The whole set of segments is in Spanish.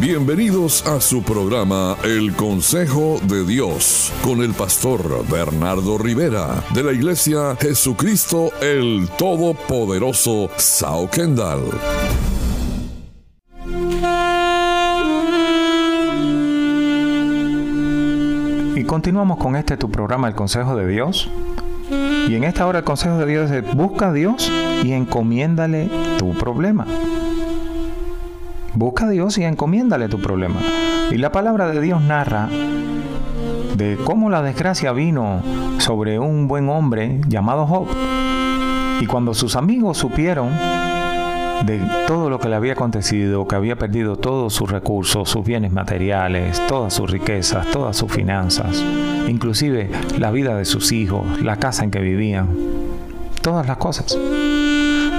Bienvenidos a su programa El Consejo de Dios con el pastor Bernardo Rivera de la Iglesia Jesucristo el Todopoderoso Sao Kendall. Y continuamos con este tu programa El Consejo de Dios. Y en esta hora el consejo de Dios es busca a Dios y encomiéndale tu problema. Busca a Dios y encomiéndale tu problema. Y la palabra de Dios narra de cómo la desgracia vino sobre un buen hombre llamado Job. Y cuando sus amigos supieron de todo lo que le había acontecido, que había perdido todos sus recursos, sus bienes materiales, todas sus riquezas, todas sus finanzas, inclusive la vida de sus hijos, la casa en que vivían, todas las cosas.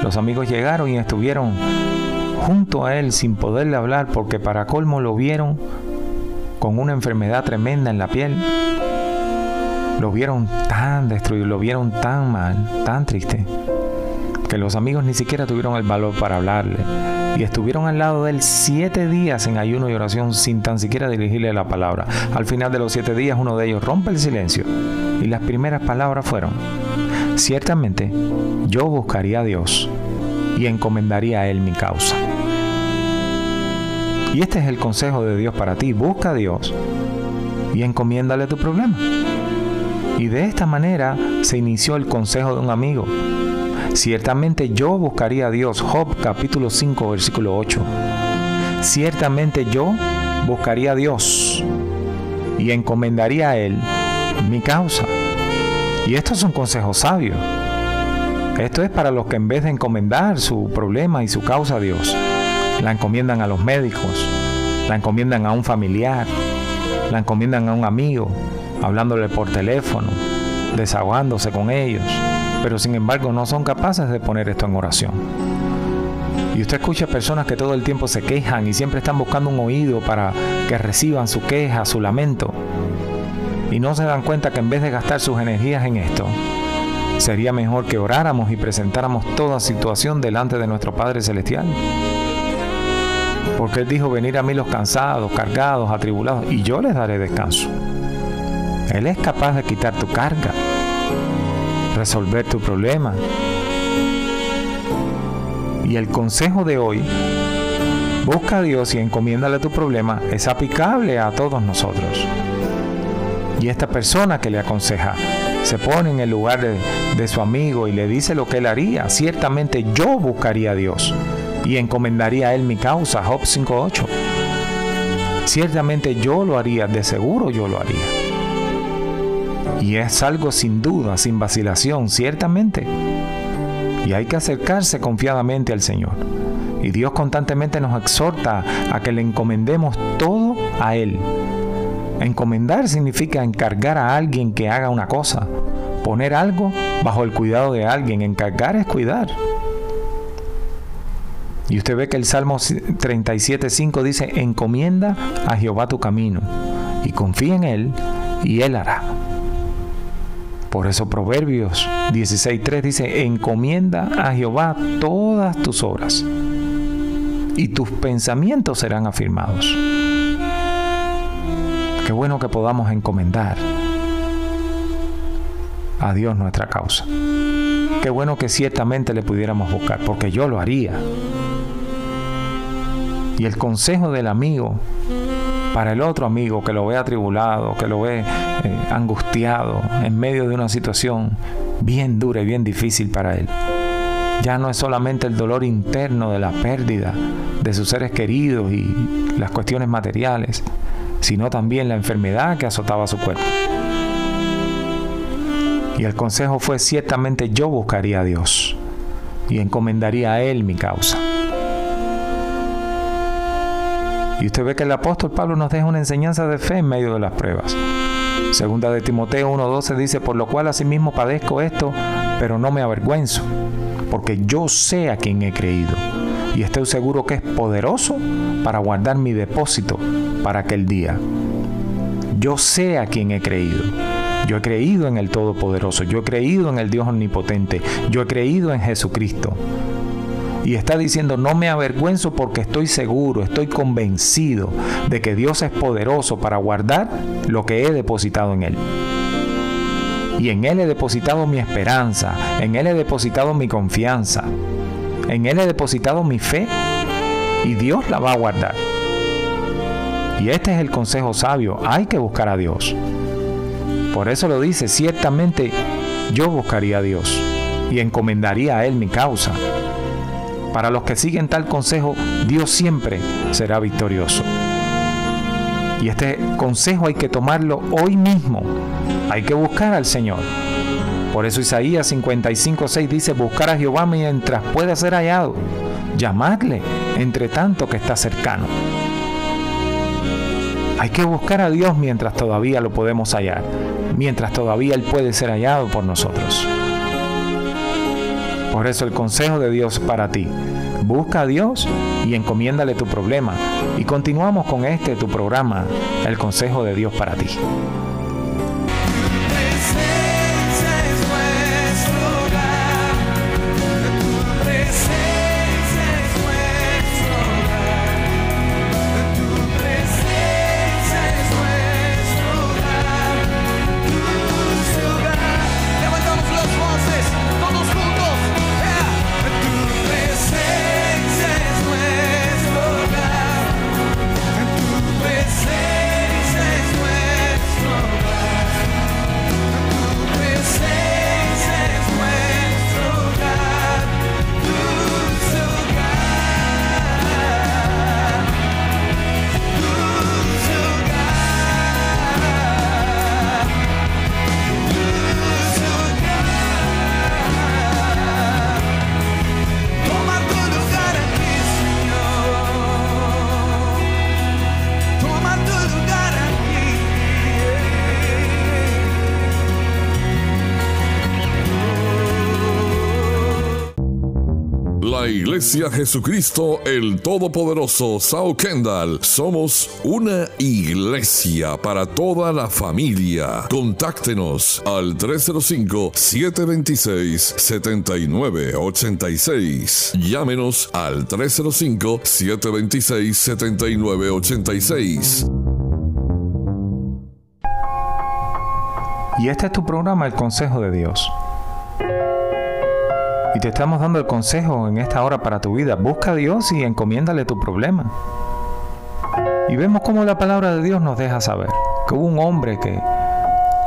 Los amigos llegaron y estuvieron junto a él sin poderle hablar porque para colmo lo vieron con una enfermedad tremenda en la piel. Lo vieron tan destruido, lo vieron tan mal, tan triste que los amigos ni siquiera tuvieron el valor para hablarle y estuvieron al lado de él siete días en ayuno y oración sin tan siquiera dirigirle la palabra. Al final de los siete días uno de ellos rompe el silencio y las primeras palabras fueron, ciertamente yo buscaría a Dios y encomendaría a Él mi causa. Y este es el consejo de Dios para ti, busca a Dios y encomiéndale tu problema. Y de esta manera se inició el consejo de un amigo Ciertamente yo buscaría a Dios. Job capítulo 5 versículo 8. Ciertamente yo buscaría a Dios y encomendaría a Él mi causa. Y esto es un consejo sabio. Esto es para los que en vez de encomendar su problema y su causa a Dios, la encomiendan a los médicos, la encomiendan a un familiar, la encomiendan a un amigo, hablándole por teléfono, desahogándose con ellos pero sin embargo no son capaces de poner esto en oración. Y usted escucha personas que todo el tiempo se quejan y siempre están buscando un oído para que reciban su queja, su lamento. Y no se dan cuenta que en vez de gastar sus energías en esto, sería mejor que oráramos y presentáramos toda situación delante de nuestro Padre Celestial. Porque Él dijo, venir a mí los cansados, cargados, atribulados, y yo les daré descanso. Él es capaz de quitar tu carga resolver tu problema. Y el consejo de hoy, busca a Dios y encomiéndale tu problema, es aplicable a todos nosotros. Y esta persona que le aconseja se pone en el lugar de, de su amigo y le dice lo que él haría. Ciertamente yo buscaría a Dios y encomendaría a él mi causa. Job 5.8. Ciertamente yo lo haría, de seguro yo lo haría. Y es algo sin duda, sin vacilación, ciertamente. Y hay que acercarse confiadamente al Señor. Y Dios constantemente nos exhorta a que le encomendemos todo a Él. Encomendar significa encargar a alguien que haga una cosa. Poner algo bajo el cuidado de alguien. Encargar es cuidar. Y usted ve que el Salmo 37.5 dice, encomienda a Jehová tu camino y confía en Él y Él hará. Por eso Proverbios 16.3 dice, encomienda a Jehová todas tus obras y tus pensamientos serán afirmados. Qué bueno que podamos encomendar a Dios nuestra causa. Qué bueno que ciertamente le pudiéramos buscar, porque yo lo haría. Y el consejo del amigo para el otro amigo que lo ve atribulado, que lo ve eh, angustiado en medio de una situación bien dura y bien difícil para él. Ya no es solamente el dolor interno de la pérdida de sus seres queridos y las cuestiones materiales, sino también la enfermedad que azotaba su cuerpo. Y el consejo fue, ciertamente yo buscaría a Dios y encomendaría a Él mi causa. Y usted ve que el apóstol Pablo nos deja una enseñanza de fe en medio de las pruebas. Segunda de Timoteo 1.12 dice, por lo cual asimismo padezco esto, pero no me avergüenzo, porque yo sé a quien he creído y estoy seguro que es poderoso para guardar mi depósito para aquel día. Yo sé a quien he creído. Yo he creído en el Todopoderoso, yo he creído en el Dios Omnipotente, yo he creído en Jesucristo. Y está diciendo, no me avergüenzo porque estoy seguro, estoy convencido de que Dios es poderoso para guardar lo que he depositado en Él. Y en Él he depositado mi esperanza, en Él he depositado mi confianza, en Él he depositado mi fe y Dios la va a guardar. Y este es el consejo sabio, hay que buscar a Dios. Por eso lo dice, ciertamente yo buscaría a Dios y encomendaría a Él mi causa. Para los que siguen tal consejo, Dios siempre será victorioso. Y este consejo hay que tomarlo hoy mismo. Hay que buscar al Señor. Por eso Isaías 55:6 dice, buscar a Jehová mientras pueda ser hallado, llamadle entre tanto que está cercano. Hay que buscar a Dios mientras todavía lo podemos hallar, mientras todavía Él puede ser hallado por nosotros. Eso el consejo de Dios para ti, busca a Dios y encomiéndale tu problema. Y continuamos con este tu programa, el consejo de Dios para ti. Iglesia Jesucristo el Todopoderoso Sao Kendall somos una iglesia para toda la familia. Contáctenos al 305-726-7986. Llámenos al 305-726-7986. Y este es tu programa, El Consejo de Dios. Y te estamos dando el consejo en esta hora para tu vida. Busca a Dios y encomiéndale tu problema. Y vemos cómo la palabra de Dios nos deja saber que hubo un hombre que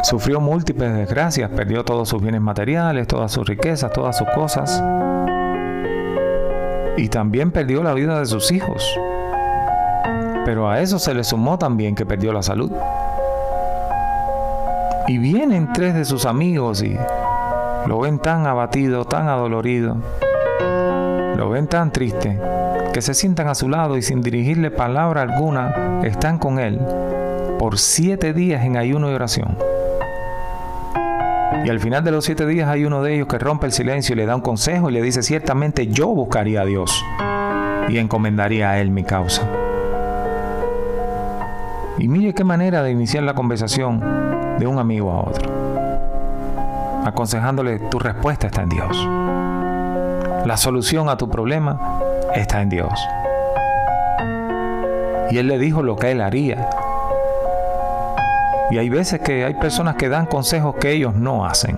sufrió múltiples desgracias, perdió todos sus bienes materiales, todas sus riquezas, todas sus cosas. Y también perdió la vida de sus hijos. Pero a eso se le sumó también que perdió la salud. Y vienen tres de sus amigos y lo ven tan abatido, tan adolorido, lo ven tan triste, que se sientan a su lado y sin dirigirle palabra alguna, están con él por siete días en ayuno y oración. Y al final de los siete días hay uno de ellos que rompe el silencio y le da un consejo y le dice, ciertamente yo buscaría a Dios y encomendaría a Él mi causa. Y mire qué manera de iniciar la conversación de un amigo a otro aconsejándole, tu respuesta está en Dios. La solución a tu problema está en Dios. Y él le dijo lo que él haría. Y hay veces que hay personas que dan consejos que ellos no hacen.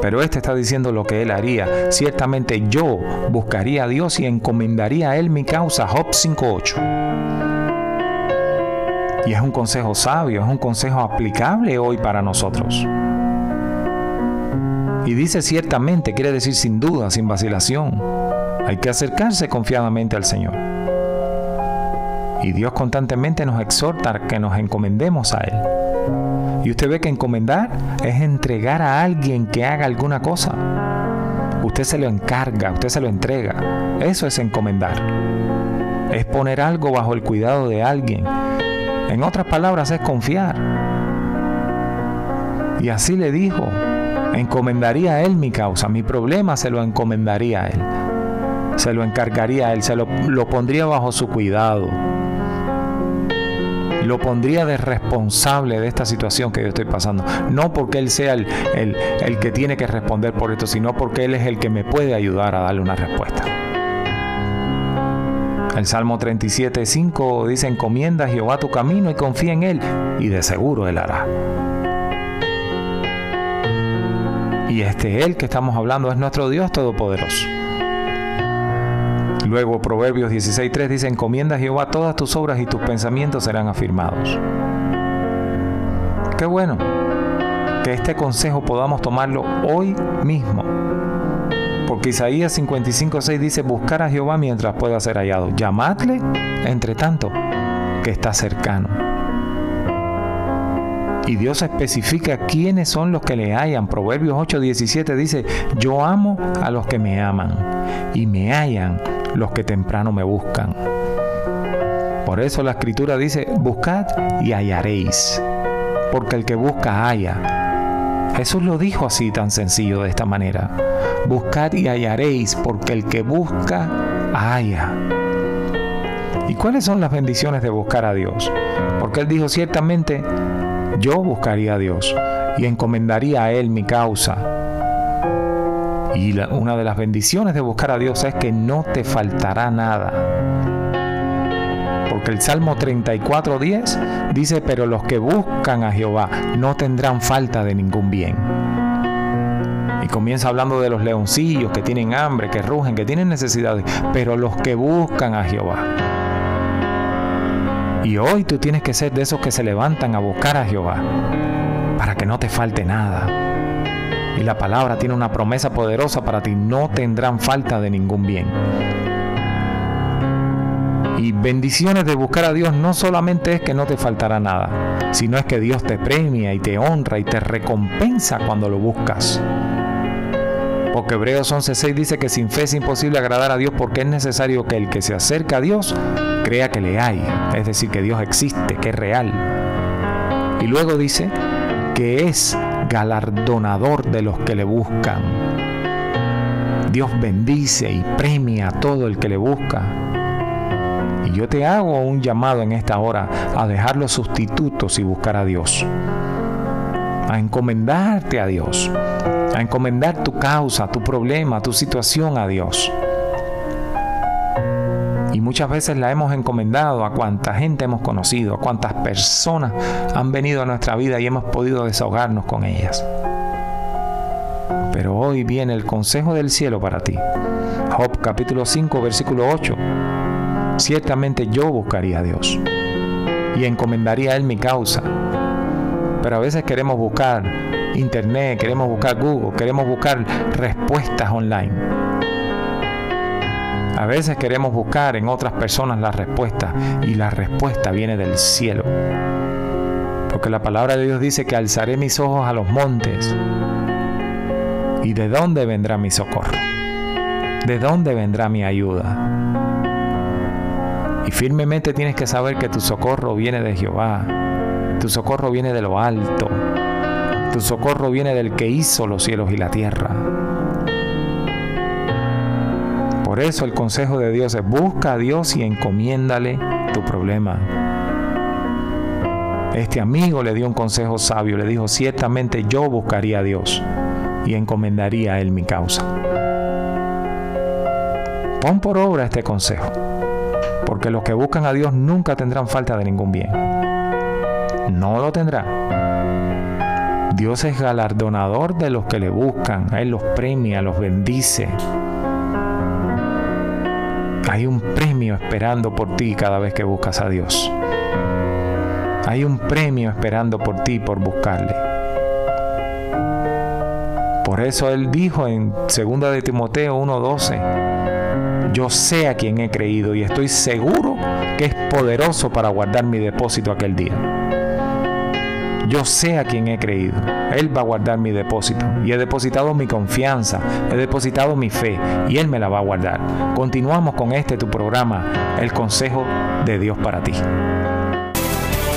Pero este está diciendo lo que él haría. Ciertamente yo buscaría a Dios y encomendaría a él mi causa. Job 5.8. Y es un consejo sabio, es un consejo aplicable hoy para nosotros. Y dice ciertamente, quiere decir sin duda, sin vacilación. Hay que acercarse confiadamente al Señor. Y Dios constantemente nos exhorta a que nos encomendemos a Él. Y usted ve que encomendar es entregar a alguien que haga alguna cosa. Usted se lo encarga, usted se lo entrega. Eso es encomendar. Es poner algo bajo el cuidado de alguien. En otras palabras, es confiar. Y así le dijo encomendaría a Él mi causa, mi problema se lo encomendaría a Él. Se lo encargaría a Él, se lo, lo pondría bajo su cuidado. lo pondría de responsable de esta situación que yo estoy pasando. No porque Él sea el, el, que tiene que responder por esto, sino porque Él es el que me puede ayudar a darle una respuesta. El Salmo 37, 5 dice, encomienda a Jehová tu camino y confía en Él, y de seguro Él hará. Y este Él que estamos hablando es nuestro Dios Todopoderoso. Luego Proverbios 16.3 dice, encomienda a Jehová todas tus obras y tus pensamientos serán afirmados. Qué bueno que este consejo podamos tomarlo hoy mismo. Porque Isaías 55.6 dice, buscar a Jehová mientras pueda ser hallado. Llamadle, entre tanto, que está cercano. Y Dios especifica quiénes son los que le hallan. Proverbios 8:17 dice, yo amo a los que me aman y me hallan los que temprano me buscan. Por eso la escritura dice, buscad y hallaréis, porque el que busca halla. Jesús lo dijo así tan sencillo de esta manera. Buscad y hallaréis, porque el que busca halla. ¿Y cuáles son las bendiciones de buscar a Dios? Porque Él dijo ciertamente, yo buscaría a Dios y encomendaría a Él mi causa. Y una de las bendiciones de buscar a Dios es que no te faltará nada. Porque el Salmo 34.10 dice, pero los que buscan a Jehová no tendrán falta de ningún bien. Y comienza hablando de los leoncillos que tienen hambre, que rugen, que tienen necesidades, pero los que buscan a Jehová y hoy tú tienes que ser de esos que se levantan a buscar a Jehová para que no te falte nada. Y la palabra tiene una promesa poderosa para ti. No tendrán falta de ningún bien. Y bendiciones de buscar a Dios no solamente es que no te faltará nada, sino es que Dios te premia y te honra y te recompensa cuando lo buscas. Porque Hebreos 11:6 dice que sin fe es imposible agradar a Dios porque es necesario que el que se acerca a Dios crea que le hay, es decir, que Dios existe, que es real. Y luego dice que es galardonador de los que le buscan. Dios bendice y premia a todo el que le busca. Y yo te hago un llamado en esta hora a dejar los sustitutos y buscar a Dios. A encomendarte a Dios a encomendar tu causa, tu problema, tu situación a Dios. Y muchas veces la hemos encomendado a cuánta gente hemos conocido, a cuántas personas han venido a nuestra vida y hemos podido desahogarnos con ellas. Pero hoy viene el consejo del cielo para ti. Job capítulo 5 versículo 8. Ciertamente yo buscaría a Dios y encomendaría a Él mi causa. Pero a veces queremos buscar Internet, queremos buscar Google, queremos buscar respuestas online. A veces queremos buscar en otras personas la respuesta y la respuesta viene del cielo. Porque la palabra de Dios dice que alzaré mis ojos a los montes. ¿Y de dónde vendrá mi socorro? ¿De dónde vendrá mi ayuda? Y firmemente tienes que saber que tu socorro viene de Jehová. Tu socorro viene de lo alto. Tu socorro viene del que hizo los cielos y la tierra. Por eso el consejo de Dios es busca a Dios y encomiéndale tu problema. Este amigo le dio un consejo sabio, le dijo, ciertamente yo buscaría a Dios y encomendaría a Él mi causa. Pon por obra este consejo, porque los que buscan a Dios nunca tendrán falta de ningún bien. No lo tendrán Dios es galardonador de los que le buscan, Él los premia, los bendice. Hay un premio esperando por ti cada vez que buscas a Dios. Hay un premio esperando por ti por buscarle. Por eso Él dijo en 2 de Timoteo 1:12, yo sé a quien he creído y estoy seguro que es poderoso para guardar mi depósito aquel día. Yo sé a quién he creído. Él va a guardar mi depósito. Y he depositado mi confianza, he depositado mi fe y Él me la va a guardar. Continuamos con este tu programa, El Consejo de Dios para ti.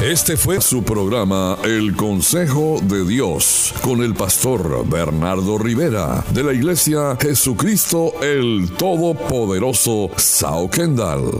Este fue su programa El Consejo de Dios con el pastor Bernardo Rivera de la iglesia Jesucristo el Todopoderoso Sao Kendall.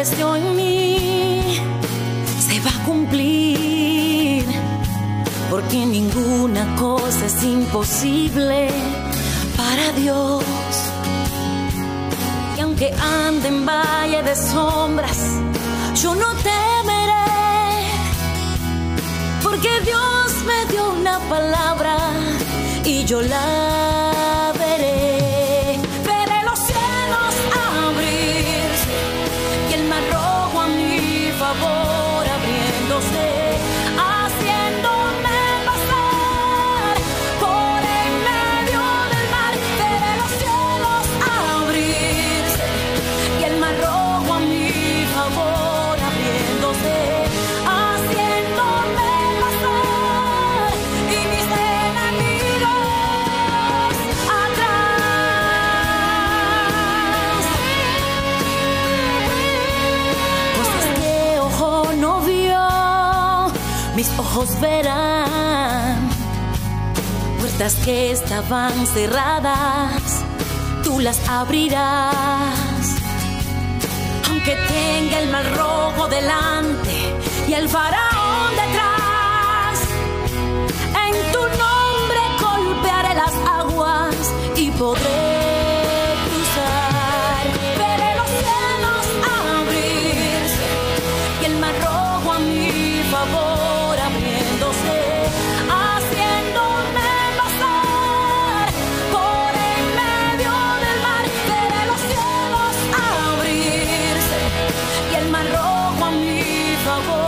Estableció en mí. Se va a cumplir, porque ninguna cosa es imposible para Dios. Y aunque ande en valle de sombras, yo no temeré, porque Dios me dio una palabra y yo la estaban cerradas, tú las abrirás. Aunque tenga el mal rojo delante y el faraón detrás, en tu nombre golpearé las aguas y podré 我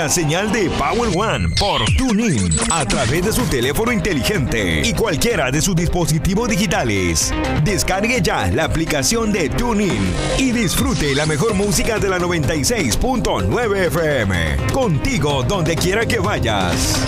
la señal de Power One por TuneIn a través de su teléfono inteligente y cualquiera de sus dispositivos digitales. Descargue ya la aplicación de TuneIn y disfrute la mejor música de la 96.9 FM. Contigo donde quiera que vayas.